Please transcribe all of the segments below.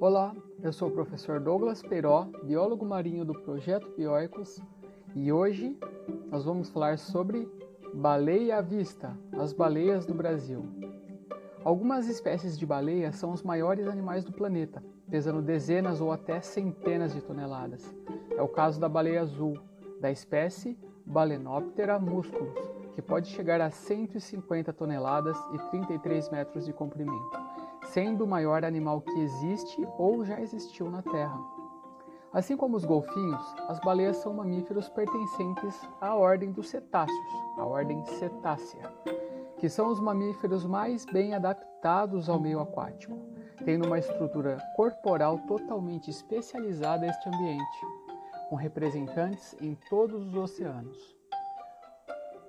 Olá, eu sou o professor Douglas Peiró, biólogo marinho do projeto Bioicos, e hoje nós vamos falar sobre baleia à vista, as baleias do Brasil. Algumas espécies de baleia são os maiores animais do planeta, pesando dezenas ou até centenas de toneladas. É o caso da baleia azul, da espécie Balenoptera musculus, que pode chegar a 150 toneladas e 33 metros de comprimento, sendo o maior animal que existe ou já existiu na Terra. Assim como os golfinhos, as baleias são mamíferos pertencentes à ordem dos cetáceos, a ordem cetácea, que são os mamíferos mais bem adaptados ao meio aquático, tendo uma estrutura corporal totalmente especializada a este ambiente, com representantes em todos os oceanos.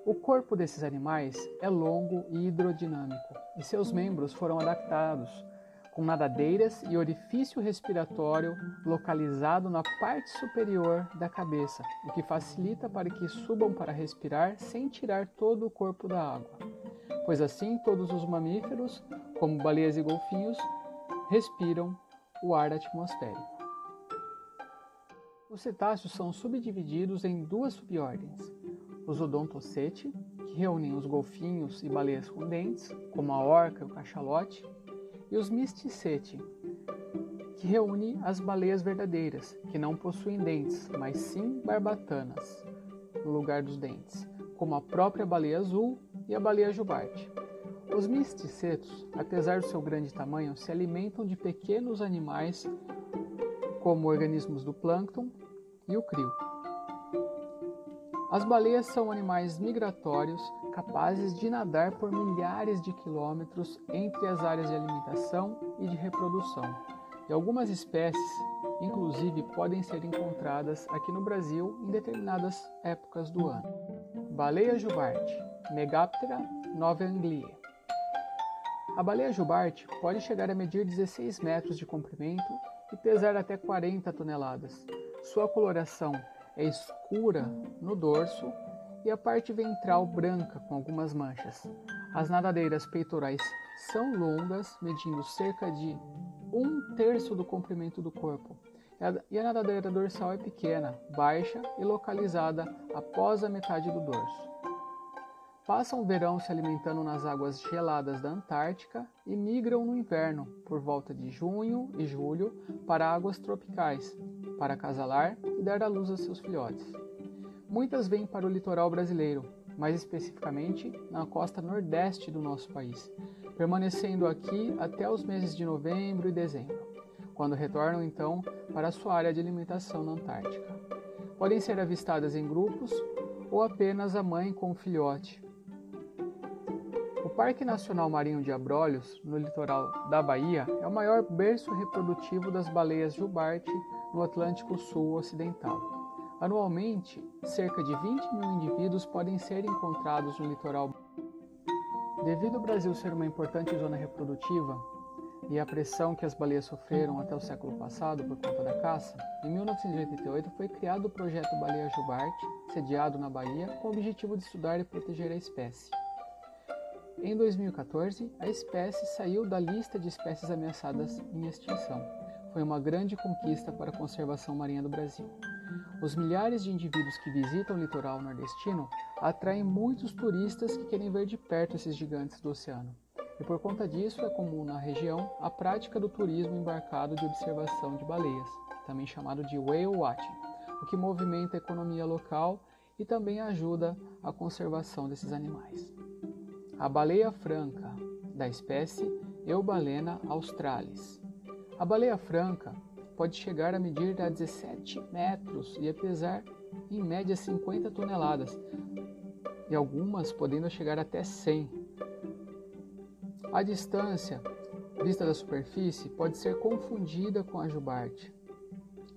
O corpo desses animais é longo e hidrodinâmico, e seus membros foram adaptados com nadadeiras e orifício respiratório localizado na parte superior da cabeça, o que facilita para que subam para respirar sem tirar todo o corpo da água. Pois assim todos os mamíferos, como baleias e golfinhos, respiram o ar atmosférico. Os cetáceos são subdivididos em duas subordens: os odontocete, que reúnem os golfinhos e baleias com dentes, como a orca e o cachalote, e os misticete, que reúne as baleias verdadeiras, que não possuem dentes, mas sim barbatanas no lugar dos dentes, como a própria baleia azul e a baleia jubarte. Os misticetos, apesar do seu grande tamanho, se alimentam de pequenos animais como organismos do plâncton e o crio. As baleias são animais migratórios capazes de nadar por milhares de quilômetros entre as áreas de alimentação e de reprodução. E algumas espécies, inclusive, podem ser encontradas aqui no Brasil em determinadas épocas do ano. Baleia jubarte, Megaptera novaangliae. A baleia jubarte pode chegar a medir 16 metros de comprimento e pesar até 40 toneladas. Sua coloração é escura no dorso e a parte ventral branca com algumas manchas. As nadadeiras peitorais são longas, medindo cerca de um terço do comprimento do corpo. E a nadadeira dorsal é pequena, baixa e localizada após a metade do dorso. Passam o verão se alimentando nas águas geladas da Antártica e migram no inverno, por volta de junho e julho, para águas tropicais, para acasalar e dar à luz a seus filhotes. Muitas vêm para o litoral brasileiro, mais especificamente na costa nordeste do nosso país, permanecendo aqui até os meses de novembro e dezembro, quando retornam então para sua área de alimentação na Antártica. Podem ser avistadas em grupos ou apenas a mãe com o filhote, Parque Nacional Marinho de Abrolhos, no litoral da Bahia, é o maior berço reprodutivo das baleias jubarte no Atlântico Sul Ocidental. Anualmente, cerca de 20 mil indivíduos podem ser encontrados no litoral. Devido ao Brasil ser uma importante zona reprodutiva e a pressão que as baleias sofreram até o século passado por conta da caça, em 1988 foi criado o projeto Baleia Jubarte, sediado na Bahia, com o objetivo de estudar e proteger a espécie. Em 2014, a espécie saiu da lista de espécies ameaçadas em extinção. Foi uma grande conquista para a conservação marinha do Brasil. Os milhares de indivíduos que visitam o litoral nordestino atraem muitos turistas que querem ver de perto esses gigantes do oceano. E por conta disso é comum na região a prática do turismo embarcado de observação de baleias, também chamado de whale watching, o que movimenta a economia local e também ajuda a conservação desses animais. A baleia franca, da espécie Eubalena australis. A baleia franca pode chegar a medir a 17 metros e a pesar em média 50 toneladas, e algumas podendo chegar até 100. A distância vista da superfície pode ser confundida com a jubarte,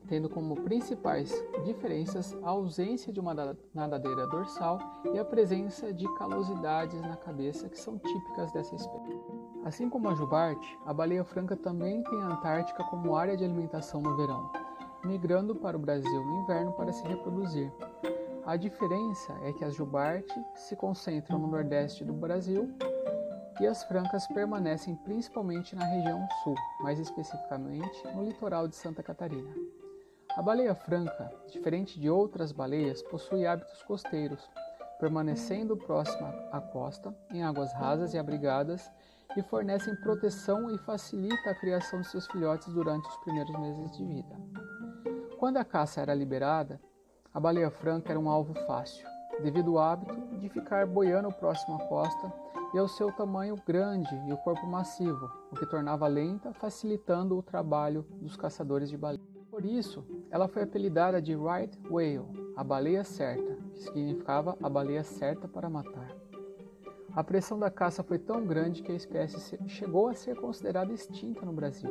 tendo como principais diferenças a ausência de uma nadadeira dorsal e a presença de calosidades na cabeça que são típicas dessa espécie. Assim como a jubarte, a baleia franca também tem a Antártica como área de alimentação no verão, migrando para o Brasil no inverno para se reproduzir. A diferença é que as jubarte se concentram no nordeste do Brasil e as francas permanecem principalmente na região sul, mais especificamente no litoral de Santa Catarina. A baleia franca, diferente de outras baleias, possui hábitos costeiros, permanecendo próxima à costa, em águas rasas e abrigadas, e fornecem proteção e facilita a criação de seus filhotes durante os primeiros meses de vida. Quando a caça era liberada, a baleia franca era um alvo fácil, devido ao hábito de ficar boiando próximo à costa e ao seu tamanho grande e o corpo massivo, o que tornava lenta, facilitando o trabalho dos caçadores de baleia. Por isso, ela foi apelidada de Right Whale, a baleia certa, que significava a baleia certa para matar. A pressão da caça foi tão grande que a espécie chegou a ser considerada extinta no Brasil.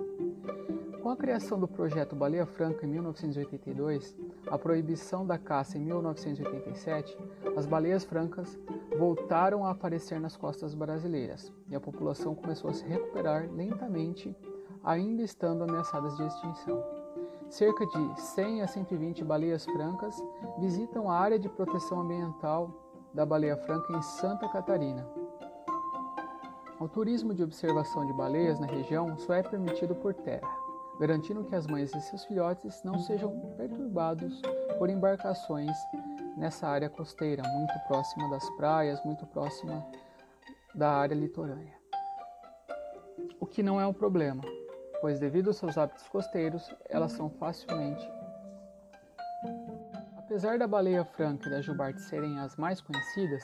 Com a criação do projeto Baleia Franca em 1982, a proibição da caça em 1987, as baleias francas voltaram a aparecer nas costas brasileiras e a população começou a se recuperar lentamente, ainda estando ameaçadas de extinção. Cerca de 100 a 120 baleias francas visitam a área de proteção ambiental da baleia franca em Santa Catarina. O turismo de observação de baleias na região só é permitido por terra, garantindo que as mães e seus filhotes não sejam perturbados por embarcações nessa área costeira, muito próxima das praias, muito próxima da área litorânea. O que não é um problema, pois devido aos seus hábitos costeiros, elas são facilmente Apesar da baleia franca e da jubarte serem as mais conhecidas,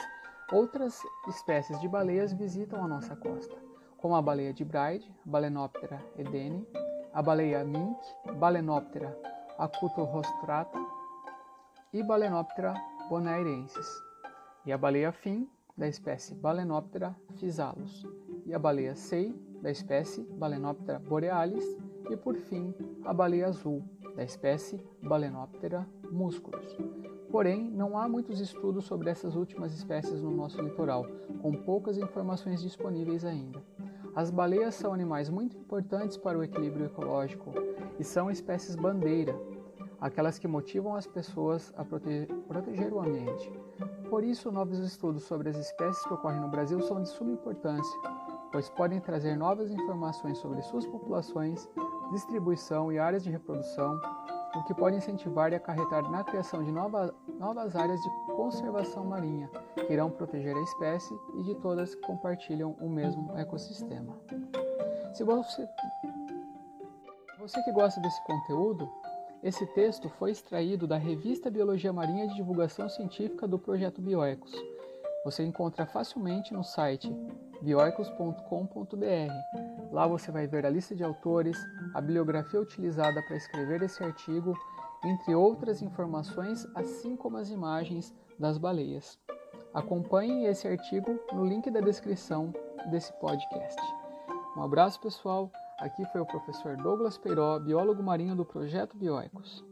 outras espécies de baleias visitam a nossa costa, como a baleia de Bride, Balenoptera edene, a baleia mink, Balenoptera acutorrostrata e Balenoptera bonairensis, e a baleia fim, da espécie Balenoptera physalus, e a baleia sei, da espécie Balenoptera borealis, e por fim a baleia azul, da espécie Balenoptera musculus. Porém, não há muitos estudos sobre essas últimas espécies no nosso litoral, com poucas informações disponíveis ainda. As baleias são animais muito importantes para o equilíbrio ecológico e são espécies bandeira, aquelas que motivam as pessoas a proteger, proteger o ambiente. Por isso, novos estudos sobre as espécies que ocorrem no Brasil são de suma importância, pois podem trazer novas informações sobre suas populações, distribuição e áreas de reprodução, o que pode incentivar e acarretar na criação de nova, novas áreas de conservação marinha, que irão proteger a espécie e de todas que compartilham o mesmo ecossistema. Se você, você que gosta desse conteúdo, esse texto foi extraído da Revista Biologia Marinha de Divulgação Científica do Projeto Bioecos. Você encontra facilmente no site bioicos.com.br. Lá você vai ver a lista de autores, a bibliografia utilizada para escrever esse artigo, entre outras informações, assim como as imagens das baleias. Acompanhe esse artigo no link da descrição desse podcast. Um abraço, pessoal. Aqui foi o professor Douglas Peiró, biólogo marinho do Projeto Bioicos.